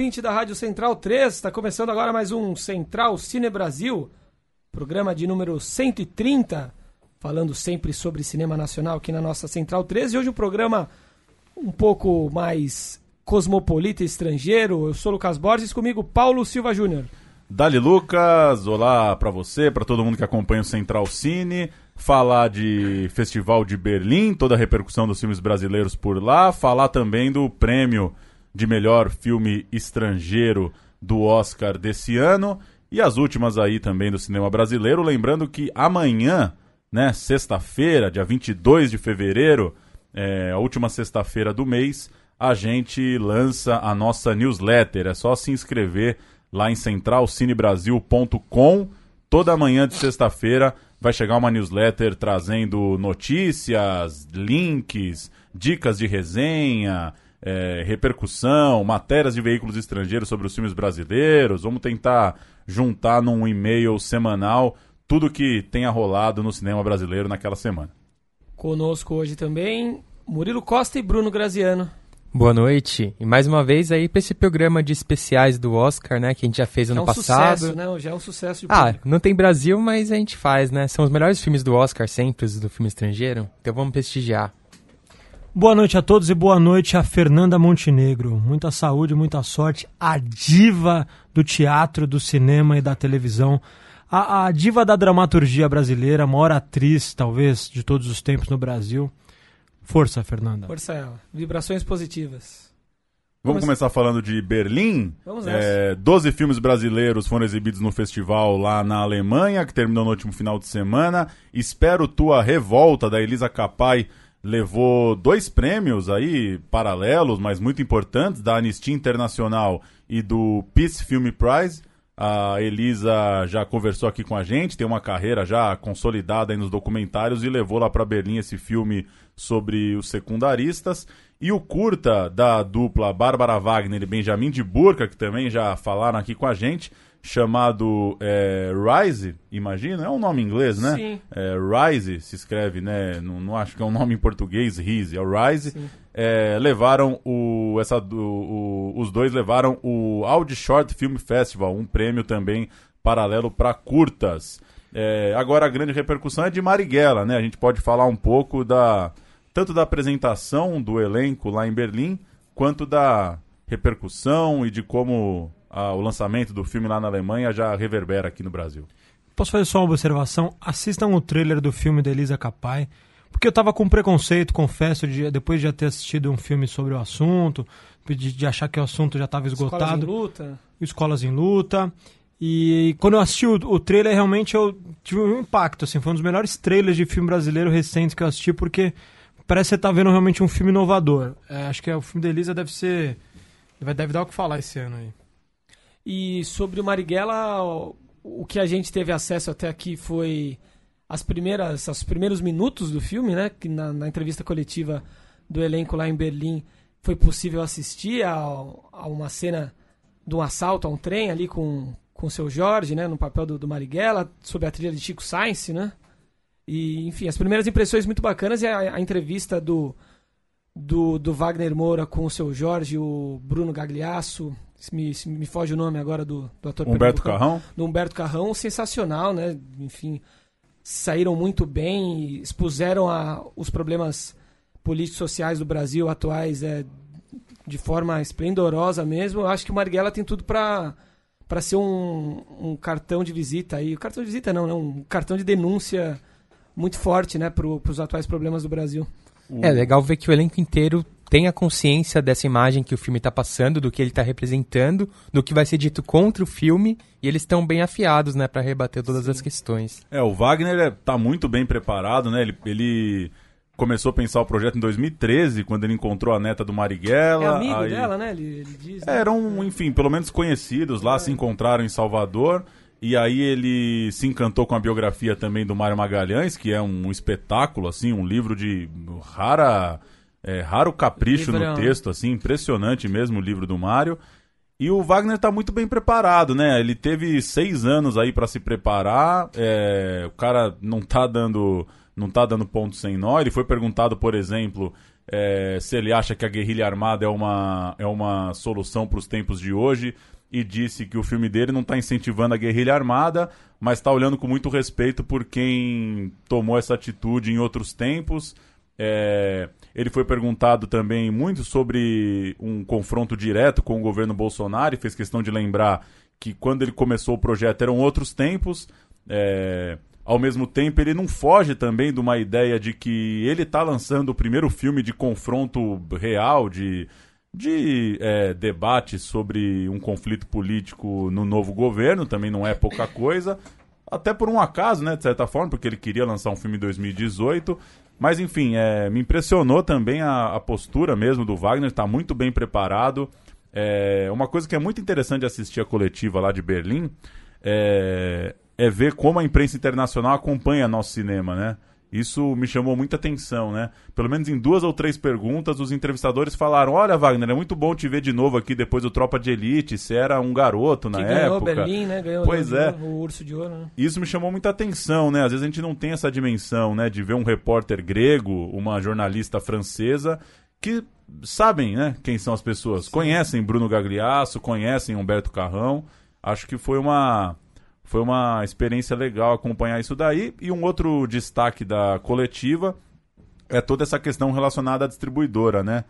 Ouvinte da Rádio Central 3, está começando agora mais um Central Cine Brasil, programa de número 130, falando sempre sobre cinema nacional aqui na nossa Central 3. E hoje um programa um pouco mais cosmopolita estrangeiro. Eu sou Lucas Borges, comigo Paulo Silva Júnior. Dali Lucas, olá pra você, pra todo mundo que acompanha o Central Cine. Falar de Festival de Berlim, toda a repercussão dos filmes brasileiros por lá. Falar também do prêmio de melhor filme estrangeiro do Oscar desse ano. E as últimas aí também do cinema brasileiro. Lembrando que amanhã, né, sexta-feira, dia 22 de fevereiro, é, a última sexta-feira do mês, a gente lança a nossa newsletter. É só se inscrever lá em centralcinebrasil.com. Toda manhã de sexta-feira vai chegar uma newsletter trazendo notícias, links, dicas de resenha, é, repercussão, matérias de veículos estrangeiros sobre os filmes brasileiros. Vamos tentar juntar num e-mail semanal tudo que tenha rolado no cinema brasileiro naquela semana. Conosco hoje também Murilo Costa e Bruno Graziano. Boa noite. E mais uma vez aí para esse programa de especiais do Oscar, né, que a gente já fez ano é um passado. sucesso, né? Já é um sucesso de Ah, público. não tem Brasil, mas a gente faz, né? São os melhores filmes do Oscar sempre, os do filme estrangeiro. Então vamos prestigiar. Boa noite a todos e boa noite a Fernanda Montenegro. Muita saúde, muita sorte. A diva do teatro, do cinema e da televisão. A, a diva da dramaturgia brasileira, a maior atriz, talvez, de todos os tempos no Brasil. Força, Fernanda. Força ela. Vibrações positivas. Vamos Vamos- começar falando de Berlim. Vamos É, 12 filmes brasileiros foram exibidos no festival lá na Alemanha, que terminou no último final de semana. Espero Tua Revolta, da Elisa Capai, levou dois prêmios aí, paralelos, mas muito importantes, da Anistia Internacional e do Peace Film Prize. A Elisa já conversou aqui com a gente, tem uma carreira já consolidada nos documentários e levou lá para Berlim esse filme sobre os secundaristas. E o curta da dupla Bárbara Wagner e Benjamin de Burca, que também já falaram aqui com a gente, chamado é, Rise, imagina? É um nome em inglês, né? Sim. É, Rise se escreve, né? Não, não acho que é um nome em português, Rise, é o Rise. É, levaram o, essa, do- o- os dois levaram o Audi Short Film Festival, um prêmio também paralelo para curtas. É, agora a grande repercussão é de Marighella, né? A gente pode falar um pouco da tanto da apresentação do elenco lá em Berlim, quanto da repercussão e de como ah, o lançamento do filme lá na Alemanha já reverbera aqui no Brasil. Posso fazer só uma observação? Assistam o trailer do filme da Elisa Capai. Porque eu tava com preconceito, confesso, de- depois de já ter assistido um filme sobre o assunto, de, de achar que o assunto já estava Escolas em esgotado. luta. Escolas em Luta. E quando eu assisti o, o trailer, realmente eu tive um impacto. Assim, foi um dos melhores trailers de filme brasileiro recente que eu assisti, porque parece que você tá vendo realmente um filme inovador. É, acho que é, o filme da Elisa deve ser. Vai, deve dar o que falar esse ano aí. E sobre o Marighella, o- que a gente teve acesso até aqui foi as primeiras, os primeiros minutos do filme, né? Que na, na entrevista coletiva do elenco lá em Berlim foi possível assistir a, a uma cena de um assalto a um trem ali com com o seu Jorge, né? No papel do, do Marighella, sob a trilha de Chico Sainz, né? E, enfim, as primeiras impressões muito bacanas e a, a entrevista do, do, do Wagner Moura com o seu Jorge, o Bruno Gagliasso, se me, se me foge o nome agora do, do ator Humberto Carrão? do Humberto Carrão, sensacional, né? Enfim, saíram muito bem expuseram a, os problemas políticos sociais do Brasil atuais é, de forma esplendorosa mesmo. Eu acho que o Marighella tem tudo para para ser um, um cartão de visita aí, cartão de visita não, né? um cartão de denúncia muito forte, né, para os atuais problemas do Brasil. É legal ver que o elenco inteiro tem a consciência dessa imagem que o filme está passando, do que ele está representando, do que vai ser dito contra o filme, e eles estão bem afiados, né, para rebater todas as questões. É, o Wagner é, tá muito bem preparado, né? Ele, ele começou a pensar o projeto em 2013, quando ele encontrou a neta do Marighella. É amigo aí- dela, né? Ele, ele diz. né? Eram, enfim, pelo menos conhecidos lá, se encontraram em Salvador. E aí ele se encantou com a biografia também do Mário Magalhães, que é um espetáculo, assim, um livro de rara, é, raro capricho Livrão. no texto, assim, impressionante mesmo o livro do Mário. E o Wagner tá muito bem preparado, né? Ele teve seis anos aí para se preparar. é, o cara não tá dando, não tá dando ponto sem nó. Ele foi perguntado, por exemplo, é, se ele acha que a guerrilha armada é uma, é uma solução para os tempos de hoje e disse que o filme dele não está incentivando a guerrilha armada, mas está olhando com muito respeito por quem tomou essa atitude em outros tempos. É, ele foi perguntado também muito sobre um confronto direto com o governo Bolsonaro e fez questão de lembrar que quando ele começou o projeto eram outros tempos. É, ao mesmo tempo, ele não foge também de uma ideia de que ele está lançando o primeiro filme de confronto real, de, de é, debate sobre um conflito político no novo governo, também não é pouca coisa. Até por um acaso, né, de certa forma, porque ele queria lançar um filme em 2018. Mas, enfim, é, me impressionou também a, a postura mesmo do Wagner, está muito bem preparado. É, uma coisa que é muito interessante de assistir a coletiva lá de Berlim é, é ver como a imprensa internacional acompanha nosso cinema, né? Isso me chamou muita atenção, né? Pelo menos em duas ou três perguntas, os entrevistadores falaram: Olha, Wagner, é muito bom te ver de novo aqui depois do Tropa de Elite. Você era um garoto na que ganhou época. Berlim, né? Ganhou Pois é. o Urso de Ouro, né? Isso me chamou muita atenção, né? Às vezes a gente não tem essa dimensão, né? De ver um repórter grego, uma jornalista francesa, que sabem, né? Quem são as pessoas. Conhecem Bruno Gagliasso, conhecem Humberto Carrão. Acho que foi uma, foi uma experiência legal acompanhar isso daí. E um outro destaque da coletiva é toda essa questão relacionada à distribuidora, né?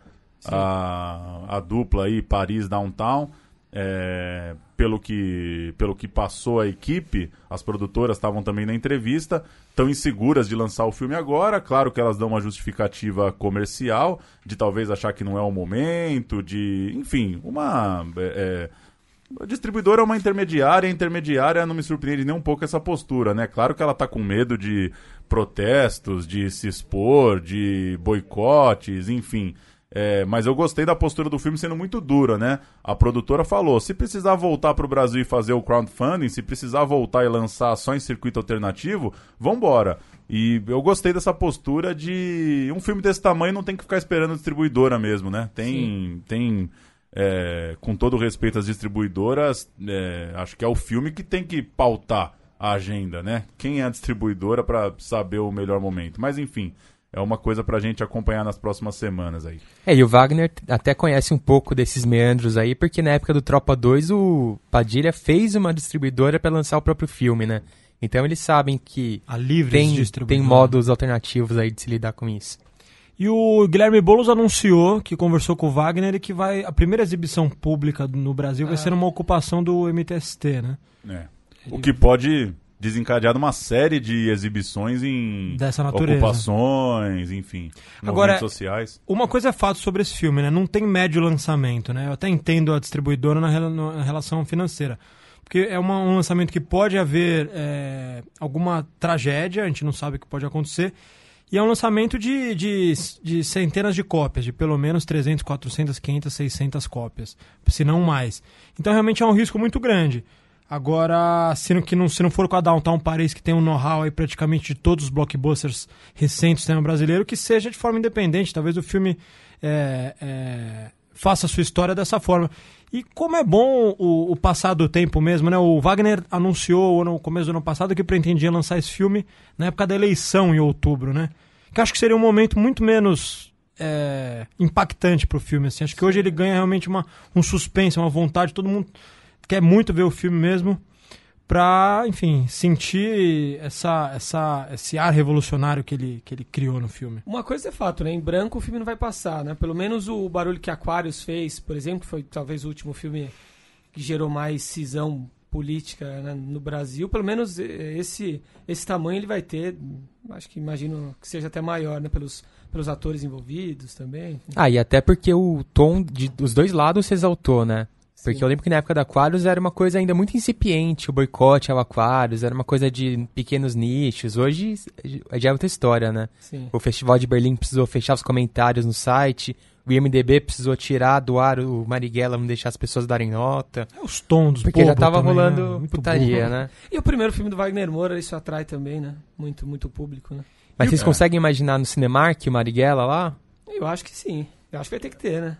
A, a dupla aí, Paris Downtown. é, pelo, que, pelo que passou a equipe, as produtoras estavam também na entrevista, estão inseguras de lançar o filme agora. Claro que elas dão uma justificativa comercial, de talvez achar que não é o momento, de. Enfim, uma. é, a distribuidora é uma intermediária, a intermediária não me surpreende nem um pouco essa postura, né? Claro que ela tá com medo de protestos, de se expor, de boicotes, enfim. É, mas eu gostei da postura do filme sendo muito dura, né? A produtora falou: se precisar voltar pro Brasil e fazer o crowdfunding, se precisar voltar e lançar só em circuito alternativo, vambora. E eu gostei dessa postura de um filme desse tamanho não tem que ficar esperando a distribuidora mesmo, né? Tem, tem é, com todo respeito às distribuidoras, é, acho que é o filme que tem que pautar a agenda, né? Quem é a distribuidora para saber o melhor momento. Mas enfim, é uma coisa pra gente acompanhar nas próximas semanas aí. É, e o Wagner até conhece um pouco desses meandros aí, porque na época do Tropa 2 o Padilha fez uma distribuidora para lançar o próprio filme, né? Então eles sabem que A tem, tem modos alternativos aí de se lidar com isso. E o Guilherme Boulos anunciou que conversou com o Wagner e que vai a primeira exibição pública no Brasil vai ser uma ocupação do MTST, né? É. O que pode desencadear uma série de exibições em Dessa natureza. ocupações, enfim, Agora, sociais. Uma coisa é fato sobre esse filme, né? Não tem médio lançamento, né? Eu até entendo a distribuidora na, na relação financeira. Porque é uma- um lançamento que pode haver é, alguma tragédia, a gente não sabe o que pode acontecer. E é um lançamento de, de, de centenas de cópias, de pelo menos 300, 400, 500, 600 cópias, se não mais. Então realmente é um risco muito grande. Agora, se não, que não, se não for com a Downtown Paris, que tem um know-how aí praticamente de todos os blockbusters recentes do cinema brasileiro, que seja de forma independente. Talvez o filme é, é, faça sua história dessa forma. E como é bom o, o passar do tempo mesmo, né? O Wagner anunciou no começo do ano passado que pretendia lançar esse filme na época da eleição, em outubro, né? Que acho que seria um momento muito menos é, impactante pro filme, assim. Acho que hoje ele ganha realmente uma, um suspense, uma vontade, todo mundo quer muito ver o filme mesmo pra, enfim, sentir essa, essa, esse ar revolucionário que ele, que ele criou no filme. Uma coisa é fato, né? Em branco o filme não vai passar, né? Pelo menos o barulho que Aquarius fez, por exemplo, que foi talvez o último filme que gerou mais cisão política né, no Brasil, pelo menos esse esse tamanho ele vai ter, acho que imagino que seja até maior, né? Pelos, pelos atores envolvidos também. Ah, e até porque o tom de, dos dois lados se exaltou, né? Porque eu lembro que na época da Aquarius era uma coisa ainda muito incipiente, o boicote ao Aquarius, era uma coisa de pequenos nichos. Hoje já é outra história, né? Sim. O Festival de Berlim precisou fechar os comentários no site, o IMDB precisou tirar do ar o Marighella, não deixar as pessoas darem nota. É os tons Porque já tava também, rolando né? Putaria, bobo. né? E o primeiro filme do Wagner Moura, isso atrai também, né? Muito, muito público, né? Mas vocês É. conseguem imaginar no Cinemark o Marighella lá? Eu acho que sim. Eu acho que vai ter que ter, né?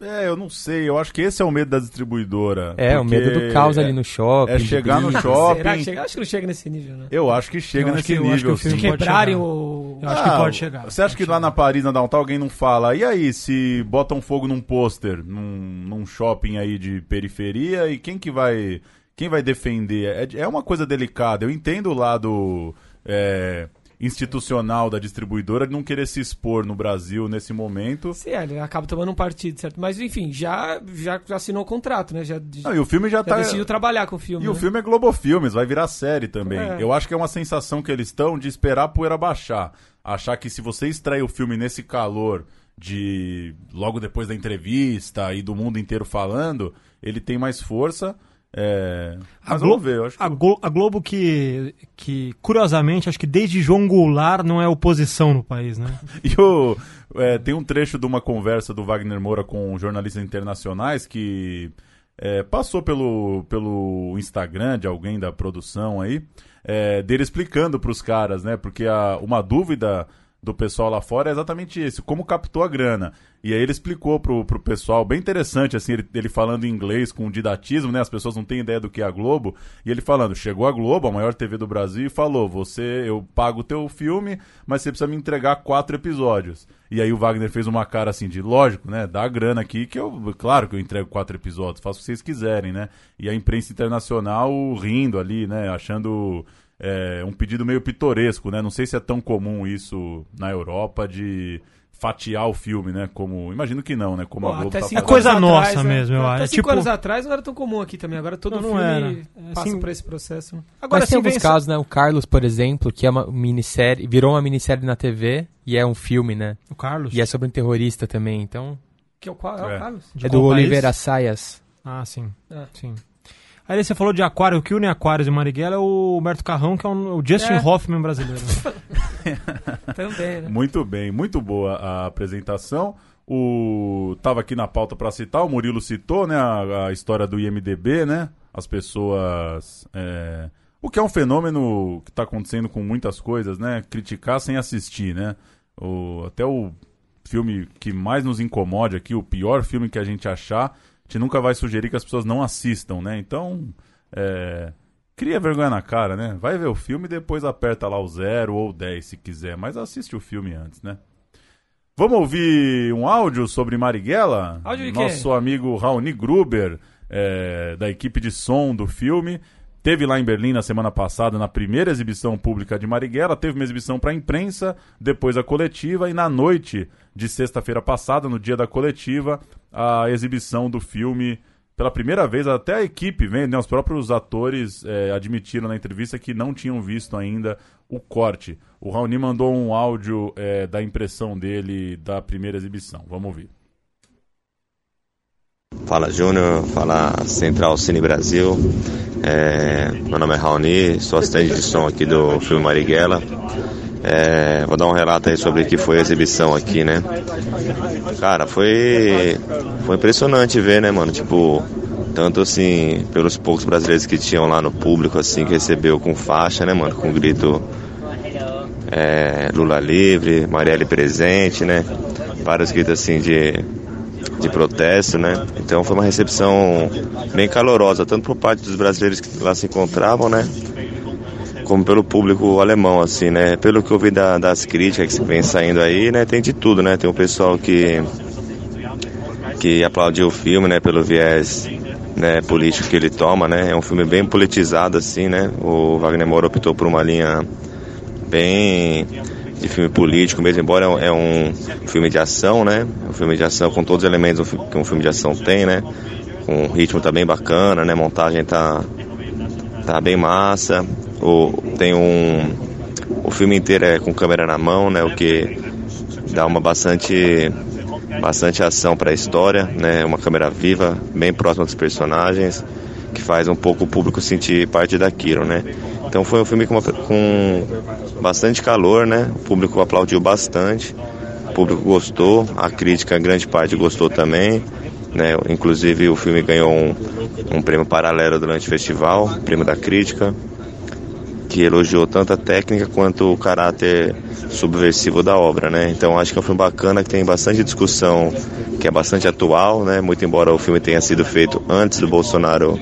É, eu não sei. Eu acho que esse é o medo da distribuidora. É, o medo do caos ali no shopping. É chegar no shopping. Será que chega? Acho que não chega nesse nível, né? Eu acho que chega Eu acho nesse que- nível. que sim. Quebrarem chegar. o... Eu acho que pode chegar. Você acha que Pode lá chegar. na Paris, na Downtown, alguém não fala? E aí, se botam fogo num pôster, num, num shopping aí de periferia, e quem que vai. Quem vai defender? É, é uma coisa delicada. Eu entendo o lado é, institucional da distribuidora de não querer se expor no Brasil nesse momento. Sim, é, ele acaba tomando um partido, certo? Mas enfim, já, já assinou o contrato, né? Já, Não, e o filme já, já tá. decidiu trabalhar com o filme. E o né? filme é Globo Filmes, vai virar série também. É. Eu acho que é uma sensação que eles estão de esperar a poeira baixar. Achar que se você extrair o filme nesse calor de logo depois da entrevista e do mundo inteiro falando, ele tem mais força. É... A Mas Glo- vamos ver, eu acho que... A, Glo- a Globo que, que, curiosamente, acho que desde João Goulart não é oposição no país, né? E o, é, tem um trecho de uma conversa do Wagner Moura com jornalistas internacionais que é, passou pelo, pelo Instagram de alguém da produção aí, é, dele explicando para os caras, né? Porque a, uma dúvida do pessoal lá fora é exatamente isso, como captou a grana. E aí ele explicou pro, pro pessoal, bem interessante, assim, ele, ele falando em inglês com didatismo, né? As pessoas não têm ideia do que é a Globo. E ele falando, chegou a Globo, a maior TV do Brasil, e falou, você, eu pago o teu filme, mas você precisa me entregar quatro episódios. E aí o Wagner fez uma cara assim de, lógico, né? Dá a grana aqui que eu, claro que eu entrego quatro episódios, faço o que vocês quiserem, né? E a imprensa internacional rindo ali, né? Achando é, um pedido meio pitoresco, né? Não sei se é tão comum isso na Europa de fatiar o filme, né? Como imagino que não, né? Como Pô, a Globo até tá É coisa nossa atrás, né? mesmo, eu Até acho. cinco Tipo- anos atrás não era tão comum aqui também. Agora todo Não, não filme era. É, passa assim- por esse processo. Agora Mas tem alguns vem casos, né? O Carlos, por exemplo, que é uma minissérie, virou uma minissérie na TV e é um filme, né? O Carlos? E é sobre um terrorista também, então... Que é o, qual, é É. o Carlos? De é do? Oliveira Assayas. Ah, sim. É. Sim. Aí você falou de Aquário, o que une Aquários e Marighella é o Humberto Carrão, que é um- o Justin É. Hoffman brasileiro. Também, né? Muito bem, muito boa a apresentação. O tava aqui na pauta para citar, o Murilo citou, né, a, a história do IMDb, né? As pessoas é, o que é um fenômeno que está acontecendo com muitas coisas, né? Criticar sem assistir, né? O, até o filme que mais nos incomode aqui, o pior filme que a gente achar, gente nunca vai sugerir que as pessoas não assistam, né? Então, é, cria vergonha na cara, né? Vai ver o filme e depois aperta lá o zero ou 10 se quiser, mas assiste o filme antes, né? Vamos ouvir um áudio sobre Marighella? Áudio de? Nosso amigo Raoni Gruber, é, da equipe de som do filme. Teve lá em Berlim na semana passada, na primeira exibição pública de Marighella. Teve uma exibição para a imprensa, depois a coletiva. E na noite de sexta-feira passada, no dia da coletiva, a exibição do filme pela primeira vez, até a equipe vendo, né, os próprios atores é, admitiram na entrevista que não tinham visto ainda o corte. O Raoni mandou um áudio é, da impressão dele da primeira exibição. Vamos ouvir. Fala Júnior, fala Central Cine Brasil. É, meu nome é Raoni, sou assistente de som aqui do filme Marighella. É, vou dar um relato aí sobre o que foi a exibição aqui, né? Cara, foi, foi impressionante ver, né, mano? Tipo, tanto assim, pelos poucos brasileiros que tinham lá no público, assim, que recebeu com faixa, né, mano? Com grito é, Lula livre, Marielle presente, né? Vários gritos assim de, de protesto, né? Então foi uma recepção bem calorosa, tanto por parte dos brasileiros que lá se encontravam, né? Como pelo público alemão, assim, né? Pelo que eu vi da- das críticas que vem saindo aí, né? Tem de tudo, né? Tem um pessoal que que aplaudiu o filme, né? Pelo viés né, político que ele toma, né? É um filme bem politizado, assim, né? O Wagner Moura optou por uma linha bem de filme político mesmo, embora é um filme de ação, né? Um filme de ação com todos os elementos que um filme de ação tem, né? Com o ritmo tá bacana, né? Montagem tá tá bem massa. O, tem um o filme inteiro é com câmera na mão, né? O que dá uma bastante bastante ação para a história, né? Uma câmera viva, bem próxima dos personagens, que faz um pouco o público sentir parte daquilo, né? Então foi um filme com, com bastante calor, né? O público aplaudiu bastante, o público gostou, a crítica, grande parte gostou também. Né? Inclusive o filme ganhou um, um prêmio paralelo durante o festival, prêmio da crítica, que elogiou tanto a técnica quanto o caráter subversivo da obra, né? Então acho que é um filme bacana que tem bastante discussão, que é bastante atual, né? Muito embora o filme tenha sido feito antes do Bolsonaro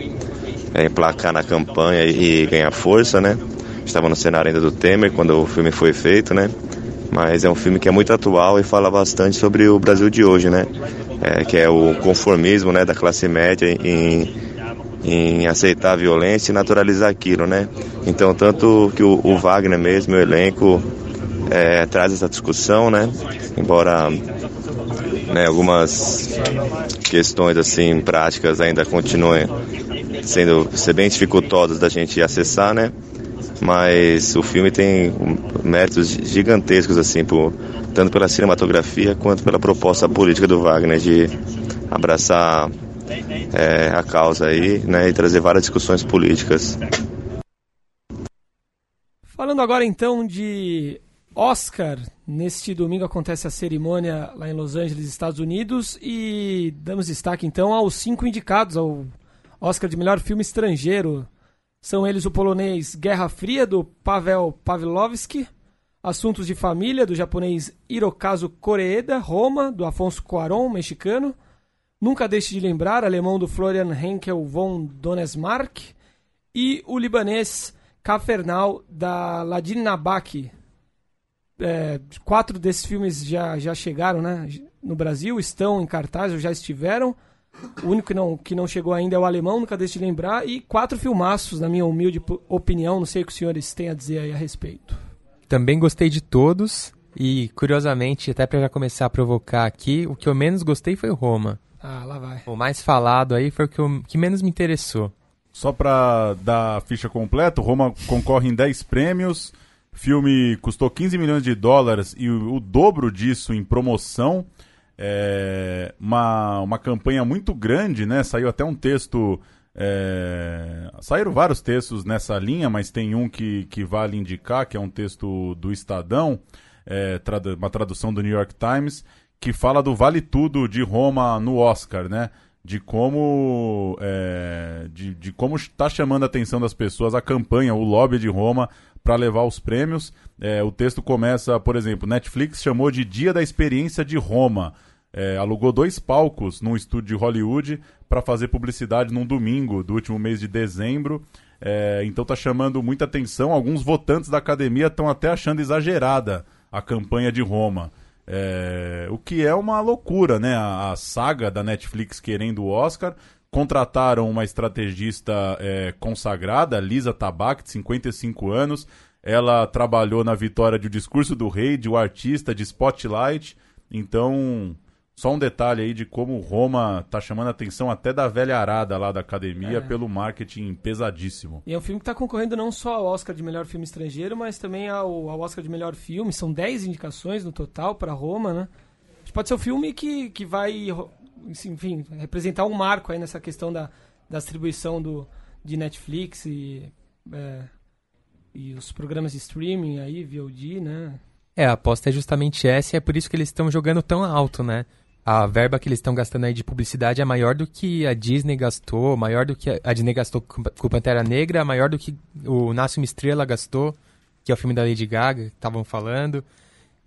é, emplacar na campanha e, e ganhar força, né? Estava no cenário ainda do Temer quando o filme foi feito, né? Mas é um filme que é muito atual e fala bastante sobre o Brasil de hoje, né? É, que é o conformismo, né, da classe média em em aceitar a violência e naturalizar aquilo, né? Então, tanto que o, o Wagner mesmo, o elenco, é, traz essa discussão, né? Embora né, algumas questões assim práticas ainda continuem sendo ser bem dificultosas da gente acessar, né? Mas o filme tem méritos gigantescos assim, por, tanto pela cinematografia quanto pela proposta política do Wagner de abraçar é, a causa aí, né, e trazer várias discussões políticas. Falando agora então de Oscar, neste domingo acontece a cerimônia lá em Los Angeles, Estados Unidos, e damos destaque então aos cinco indicados ao Oscar de melhor filme estrangeiro. São eles o polonês Guerra Fria, do Pavel Pavlovsky, Assuntos de Família, do japonês Hirokazu Koreeda, Roma, do Afonso Cuarón, mexicano, Nunca Deixe de Lembrar, alemão do Florian Henkel von Donesmark, e o libanês Cafernal, da Ladin Nabaki. É, quatro desses filmes já, já chegaram né, no Brasil, estão em cartaz, ou já estiveram. O único que não, que não chegou ainda é o alemão, nunca deixe de lembrar. E quatro filmaços, na minha humilde opinião, não sei o que os senhores têm a dizer aí a respeito. Também gostei de todos. E, curiosamente, até para já começar a provocar aqui, o que eu menos gostei foi o Roma. Ah, lá vai. O mais falado aí foi o que, eu, que menos me interessou. Só para dar a ficha completa, Roma concorre em 10 prêmios. Filme custou 15 milhões de dólares e o, o dobro disso em promoção. É uma, uma campanha muito grande, né? Saiu até um texto. É... Saíram vários textos nessa linha, mas tem um que, que vale indicar, que é um texto do Estadão, é, trad uma tradução do New York Times, que fala do Vale Tudo de Roma no Oscar, né? De como é, de, de como está chamando a atenção das pessoas a campanha, o lobby de Roma para levar os prêmios. É, o texto começa, por exemplo, Netflix chamou de Dia da Experiência de Roma. É, alugou dois palcos num estúdio de Hollywood para fazer publicidade num domingo do último mês de dezembro. É, então está chamando muita atenção. Alguns votantes da academia estão até achando exagerada a campanha de Roma. É, o que é uma loucura, né? A, a, saga da Netflix querendo o Oscar. Contrataram uma estrategista é, consagrada, Lisa Tabak, de 55 anos. Ela trabalhou na vitória de O Discurso do Rei, de O Artista, de Spotlight. Então, só um detalhe aí de como Roma tá chamando a atenção até da velha arada lá da academia é. pelo marketing pesadíssimo. E é um filme que está concorrendo não só ao Oscar de melhor filme estrangeiro, mas também ao, ao Oscar de melhor filme. São 10 indicações no total para Roma, né? Pode ser um filme que, que vai, enfim, representar um marco aí nessa questão da, da distribuição do, de Netflix e, é, e os programas de streaming aí, VOD, né? É, a aposta é justamente essa e é por isso que eles estão jogando tão alto, né? a verba que eles estão gastando aí de publicidade é maior do que a Disney gastou, maior do que a Disney gastou com o Pantera Negra, maior do que o Nasce uma Estrela gastou, que é o filme da Lady Gaga, que estavam falando.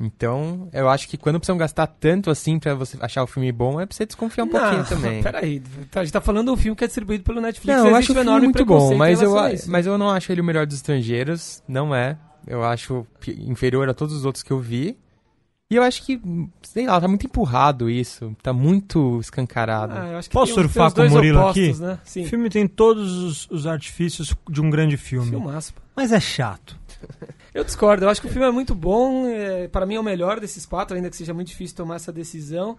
Então, eu acho que quando precisam gastar tanto assim para você achar o filme bom, é pra você desconfiar um não, pouquinho também. Peraí, a gente tá falando do filme que é distribuído pelo Netflix. Não, eu acho o filme muito bom, mas eu, mas eu não acho ele o melhor dos estrangeiros, não é. Eu acho inferior a todos os outros que eu vi. E eu acho que, sei lá, tá muito empurrado isso. Tá muito escancarado. Ah, Posso surfar com o Murilo opostos, aqui? Né? O filme tem todos os, os, artifícios de um grande filme. Filmaço. Mas é chato. Eu discordo. Eu acho que o filme é muito bom. É, para mim é o melhor desses quatro, ainda que seja muito difícil tomar essa decisão.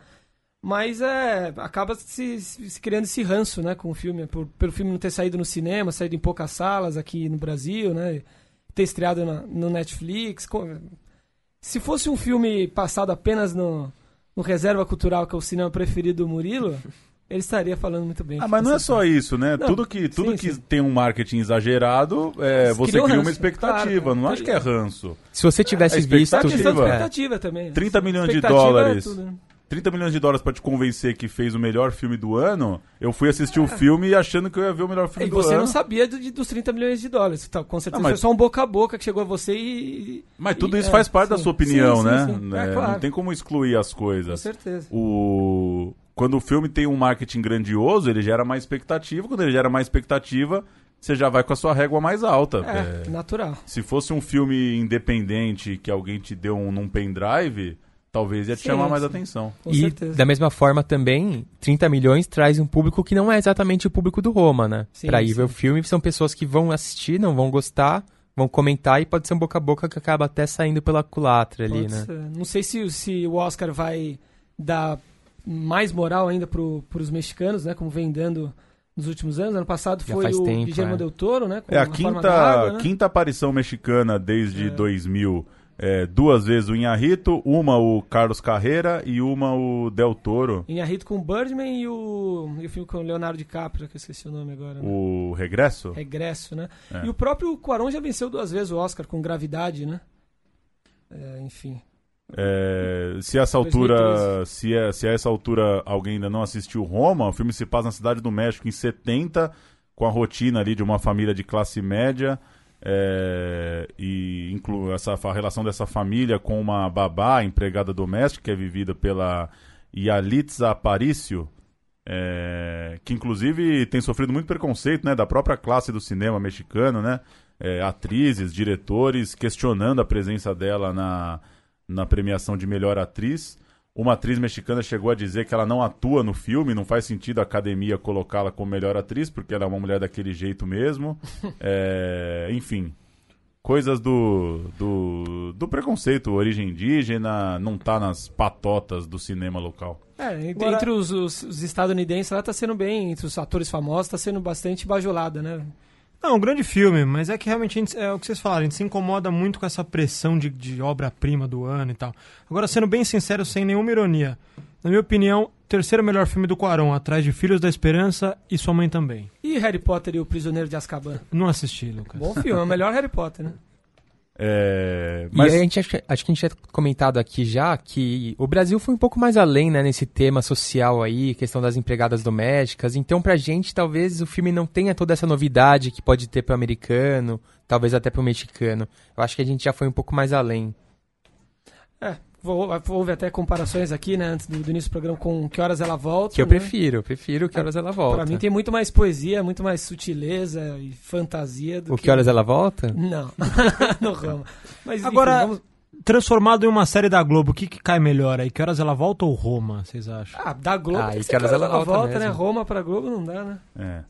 Mas é, acaba se, se criando esse ranço né, com o filme. Por, pelo filme não ter saído no cinema, saído em poucas salas aqui no Brasil, né? Ter estreado na, no Netflix. Se fosse um filme passado apenas no, no Reserva Cultural, que é o cinema preferido do Murilo, ele estaria falando muito bem. Ah, mas não é só isso, né? Não, tudo que, tudo sim, que sim. tem um marketing exagerado, é, você cria uma expectativa. claro, não acho que é ranço. Se você tivesse É visto. de É. expectativa também. né? 30 milhões de Expectativa é dólares. tudo, né? 30 milhões de dólares pra te convencer que fez o melhor filme do ano, eu fui assistir o filme achando que eu ia ver o melhor filme E do você ano. não sabia do- de- dos 30 milhões de dólares. Então, com certeza Não, mas- foi só um boca a boca que chegou a você e. Mas tudo e- isso é, faz parte da sim. sua opinião, Sim, sim, né? sim. É, É, claro. Não tem como excluir as Com coisas. certeza. O... Quando o filme tem um marketing grandioso, ele gera mais expectativa. Quando ele gera mais expectativa, você já vai com a sua régua mais alta. É, É, natural. Se fosse um filme independente que alguém te deu um, num pendrive, talvez ia te Sim, chamar mais sim. atenção. Com e certeza. da mesma forma também, 30 milhões traz um público que não é exatamente o público do Roma, né? Sim, pra ir ver o filme, são pessoas que vão assistir, não vão gostar, vão comentar e pode ser um boca a boca que acaba até saindo pela culatra ali, Pode né? ser. Não sei se, se o Oscar vai dar mais moral ainda pro, pros mexicanos, né? Como vem dando nos últimos anos. Ano passado Já foi o tempo, Guillermo é. del Toro, né? com É a quinta, da Água, né? quinta aparição mexicana desde É. 2000. É, duas vezes o Inharrito, uma o Carlos Carreira e uma o Del Toro, Em Arrito com o Birdman e o, e o filme com o Leonardo DiCaprio, que eu esqueci o nome agora. Né? o Regresso. Regresso, né? É. E o próprio Cuarón já venceu duas vezes o Oscar com Gravidade, né? É, enfim. É, se essa altura, 2013. se, é, se a essa altura alguém ainda não assistiu Roma, o filme se passa na cidade do México em 70, com a rotina ali de uma família de classe média. é, e inclui essa a relação dessa família com uma babá empregada doméstica que é vivida pela Yalitza Aparicio, é, que inclusive tem sofrido muito preconceito né, da própria classe do cinema mexicano, né? É, atrizes, diretores questionando a presença dela na, na premiação de melhor atriz. Uma atriz mexicana chegou a dizer que ela não atua no filme, não faz sentido a academia colocá-la como melhor atriz, porque ela é uma mulher daquele jeito mesmo. É, enfim, coisas do, do, do preconceito, origem indígena, não tá nas patotas do cinema local. É, entre, Agora- entre os, os- os estadunidenses ela tá sendo bem, entre os atores famosos, tá sendo bastante bajulada, né? Não, um grande filme, mas é que realmente gente- é o que vocês falaram, a gente se incomoda muito com essa pressão de, de obra-prima do ano e tal. Agora, sendo bem sincero, sem nenhuma ironia, na minha opinião, terceiro melhor filme do Quaron, atrás de Filhos da Esperança e Sua Mãe Também. E Harry Potter e o Prisioneiro de Azkaban? Não assisti, Lucas. Bom filme, é o melhor Harry Potter, né? É, Mas... E a gente acho, que- acho que a gente tinha comentado aqui já que o Brasil foi um pouco mais além, né, nesse tema social aí, questão das empregadas domésticas. Então, pra gente, talvez o filme não tenha toda essa novidade que pode ter pro americano, talvez até pro mexicano. Eu acho que a gente já foi um pouco mais além. É, houve até comparações aqui, né, antes do, do início do programa com Que Horas Ela Volta. Que eu né? prefiro, eu prefiro que horas ela volta. Pra mim tem muito mais poesia, muito mais sutileza e fantasia do O que horas ela volta? Não, no Roma. Mas, enfim, Agora, vamos- Transformado em uma série da Globo, o que, que cai melhor aí? Que horas ela volta ou Roma, vocês acham? Ah, da Globo, Ah, e que Que Horas Que Horas Ela Ela Volta volta, né? Roma pra Globo não dá, né? É.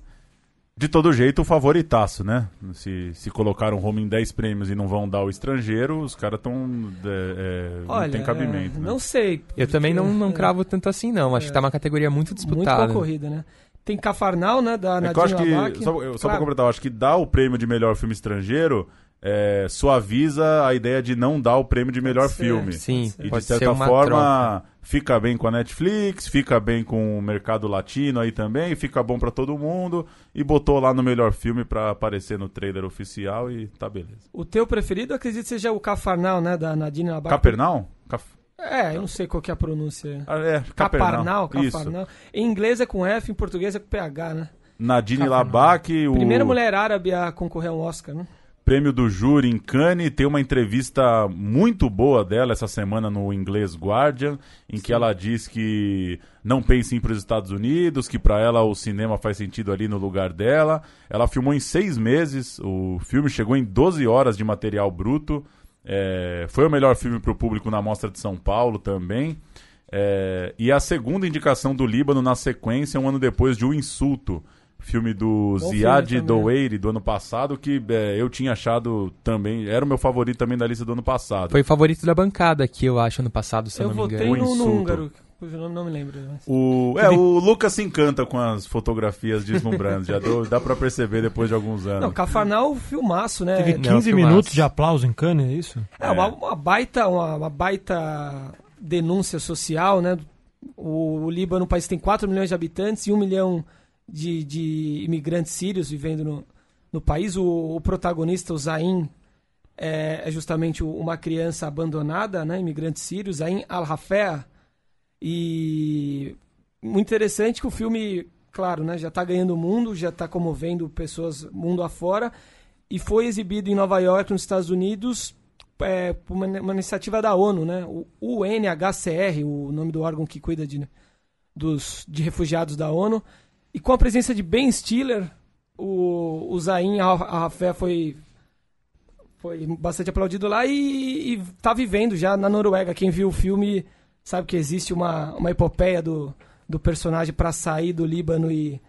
De todo jeito, o favoritaço, né? Se, se colocaram Roma em 10 prêmios e não vão dar o estrangeiro, os caras estão. É, é, Olha, não tem cabimento. é, né? não sei. Eu também não, não é, cravo tanto assim, não. Acho que tá uma categoria muito Muito disputada. concorrida, né? Tem Cafarnal, né, da É que eu acho que. Só, eu- só pra completar, eu acho que dar o prêmio de melhor filme estrangeiro é, suaviza a ideia de não dar o prêmio de melhor ser, filme. Sim, E pode de ser certa uma forma, troca. Fica bem com a Netflix, fica bem com o mercado latino aí também, fica bom pra todo mundo. E botou lá no melhor filme pra aparecer no trailer oficial e tá beleza. O teu preferido, acredito seja o Cafarnal, né, da Nadine Labac. Capernal? Caf... É, eu não sei qual que é a pronúncia. Ah, É, Caparnal, Isso. Cafarnal. Em inglês é com F, em português é com PH, né? Nadine Cafarnal. Labac, o Primeira mulher árabe a concorrer a um Oscar, né? Prêmio do júri em Cannes. Tem uma entrevista muito boa dela essa semana no inglês Guardian, em que ela diz que não pensa em ir para os Estados Unidos, que para ela o cinema faz sentido ali no lugar dela. Ela filmou em seis meses, o filme chegou em 12 horas de material bruto. É, foi o melhor filme para o público na Mostra de São Paulo também. É, e a segunda indicação do Líbano na sequência, um ano depois de O Insulto, filme do Bom Ziad também. Doueiri do ano passado, que é, eu tinha achado também, era o meu favorito também da lista do ano passado. Foi o favorito da bancada aqui, eu acho, ano passado, se eu, eu não me votei engano. O no, no Insulto. húngaro, cujo nome não me lembro. mas- O, é, o Lucas se encanta com as fotografias deslumbrantes, já deu- dá pra perceber depois de alguns anos. Não, Cafarnal, filmaço, né? Teve não, 15 filmaço. minutos de aplauso em Cannes, é isso? É, uma, uma baita, uma, uma baita denúncia social, né? O, o Líbano, um país que tem 4 milhões de habitantes e 1 milhão de, de imigrantes sírios vivendo no, no país. O, o protagonista, o Zain, é, é justamente uma criança abandonada, né? Imigrante sírio, Zain Al-Rafea. E muito interessante que o filme, claro, né, já está ganhando o mundo, já está comovendo pessoas mundo afora e foi exibido em Nova York, nos Estados Unidos, é, por uma, uma, iniciativa da ONU, né? O UNHCR, o nome do órgão que cuida de, dos, de refugiados da ONU, e com a presença de Ben Stiller, o, o Zain Al-Rafé foi foi bastante aplaudido lá e, está vivendo já na Noruega. Quem viu o filme sabe que existe uma, uma epopeia do, do personagem para sair do Líbano e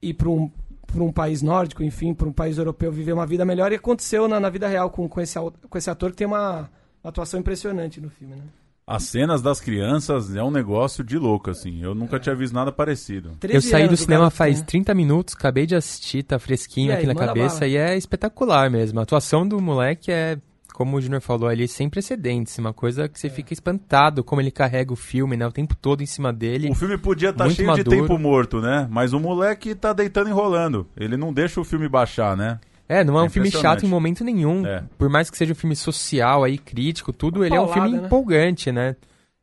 ir para um, um país nórdico, enfim, para um país europeu viver uma vida melhor. E aconteceu na, na vida real com, com, esse, com esse ator que tem uma atuação impressionante no filme. Né? As cenas das crianças é um negócio de louco, assim. Eu nunca é. tinha visto nada parecido. Eu saí do cinema faz 30 minutos, acabei de assistir, tá fresquinho aí, aqui na cabeça bala. e é espetacular mesmo. A atuação do moleque é como o Junior falou ali, sem precedentes. Uma coisa que você é. fica espantado como ele carrega o filme, né? O tempo todo em cima dele. O filme podia estar tá cheio maduro. de tempo morto, né? Mas o moleque tá deitando e enrolando. Ele não deixa o filme baixar, né? É, não é, é um filme chato em momento nenhum. É. Por mais que seja um filme social aí, crítico, tudo, Uma ele paulada, é um filme né? empolgante, né?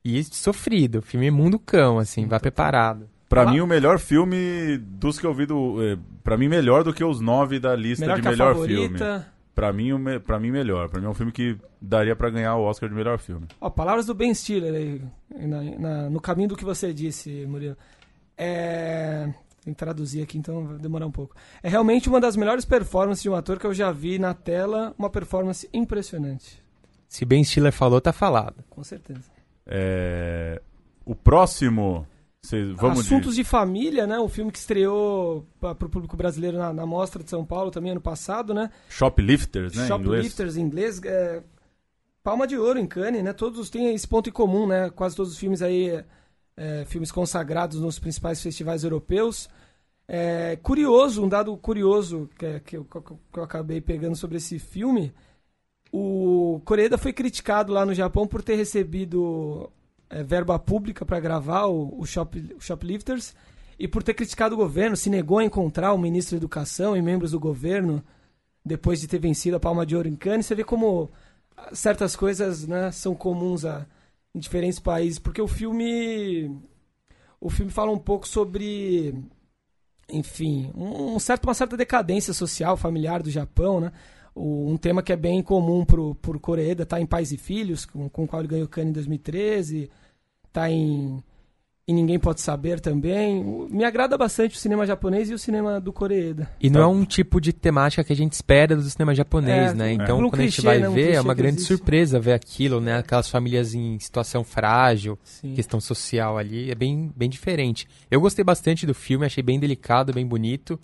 E sofrido. Filme mundo cão, assim, vai preparado. Pra Olá. mim, o melhor filme dos que eu vi do. Eh, pra mim, melhor do que os nove da lista melhor de melhor filme. Pra mim, pra mim, melhor. Pra mim é um filme que daria para ganhar o Oscar de melhor filme. Ó, palavras do Ben Stiller aí, na, na, no caminho do que você disse, Murilo. É... Tem que traduzir aqui, então vai demorar um pouco. É realmente uma das melhores performances de um ator que eu já vi na tela. Uma performance impressionante. Se Ben Stiller falou, tá falado. Com certeza. É... O próximo Cês, vamos Assuntos de... de... Família, né? O filme que estreou para o público brasileiro na, na Mostra de São Paulo também ano passado, né? Shoplifters, né? Shoplifters em inglês. É... Palma de Ouro em Cannes, né? Todos têm esse ponto em comum, né? Quase todos os filmes aí, é, filmes consagrados nos principais festivais europeus. É, curioso, um dado curioso que, é, que, eu, que eu acabei pegando sobre esse filme. O Coreeda foi criticado lá no Japão por ter recebido é, verba pública para gravar o, o, Shop, o Shoplifters e por ter criticado o governo, se negou a encontrar o ministro da Educação e membros do governo depois de ter vencido a Palma de Ouro em Cannes. Você vê como certas coisas né, são comuns a, em diferentes países, porque o filme o filme fala um pouco sobre enfim, um certo, uma certa decadência social, familiar do Japão, né? um tema que é bem comum pro, pro Coreeda, tá em Pais e Filhos, com, com o qual ele ganhou o Cannes em 2013, tá em, em Ninguém Pode Saber também. Me agrada bastante o cinema japonês e o cinema do Coreeda. E não é um tipo de temática que a gente espera do cinema japonês, é, né? Então, é. quando a gente vai né? um ver, é uma grande surpresa ver aquilo, né? Aquelas famílias em situação frágil, Sim. questão social ali, é bem, bem diferente. Eu gostei bastante do filme, achei bem delicado, bem bonito,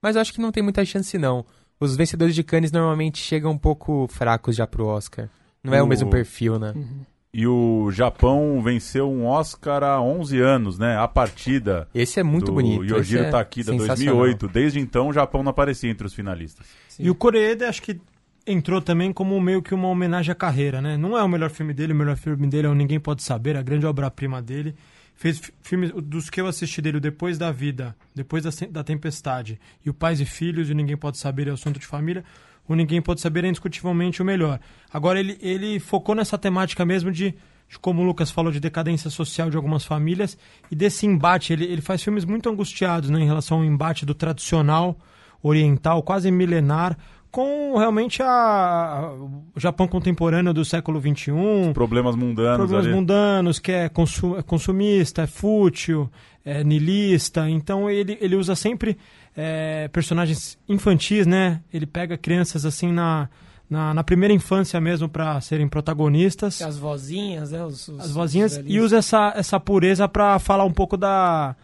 mas acho que não tem muita chance não os vencedores de Cannes normalmente chegam um pouco fracos já pro Oscar. Não o... é o mesmo perfil, né? Uhum. E o Japão venceu um Oscar há 11 anos, né? A partida. Esse é muito do bonito. Yojiro é Takida, 2008. Desde então, o Japão não aparecia entre os finalistas. Sim. E o Koreeda, acho que entrou também como meio que uma homenagem à carreira, né? Não é o melhor filme dele, o melhor filme dele é o Ninguém Pode Saber, a grande obra-prima dele. Fez filmes dos que eu assisti dele, Depois da Vida, Depois da, da Tempestade, e o Pais e Filhos, e Ninguém Pode Saber, é o assunto de família. O Ninguém Pode Saber é indiscutivelmente o melhor. Agora, ele, ele focou nessa temática mesmo de, de, como o Lucas falou, de decadência social de algumas famílias e desse embate. Ele, ele faz filmes muito angustiados né, em relação ao embate do tradicional oriental, quase milenar, com realmente a, o Japão contemporâneo do século XXI. Os problemas mundanos. Problemas ali. mundanos, que é, é consumista, é fútil, é nilista. Então ele, ele usa sempre é, personagens infantis, né? Ele pega crianças assim na, na, na primeira infância mesmo para serem protagonistas. As vozinhas, né? Os, os, As vozinhas. e usa essa, essa pureza para falar um pouco da,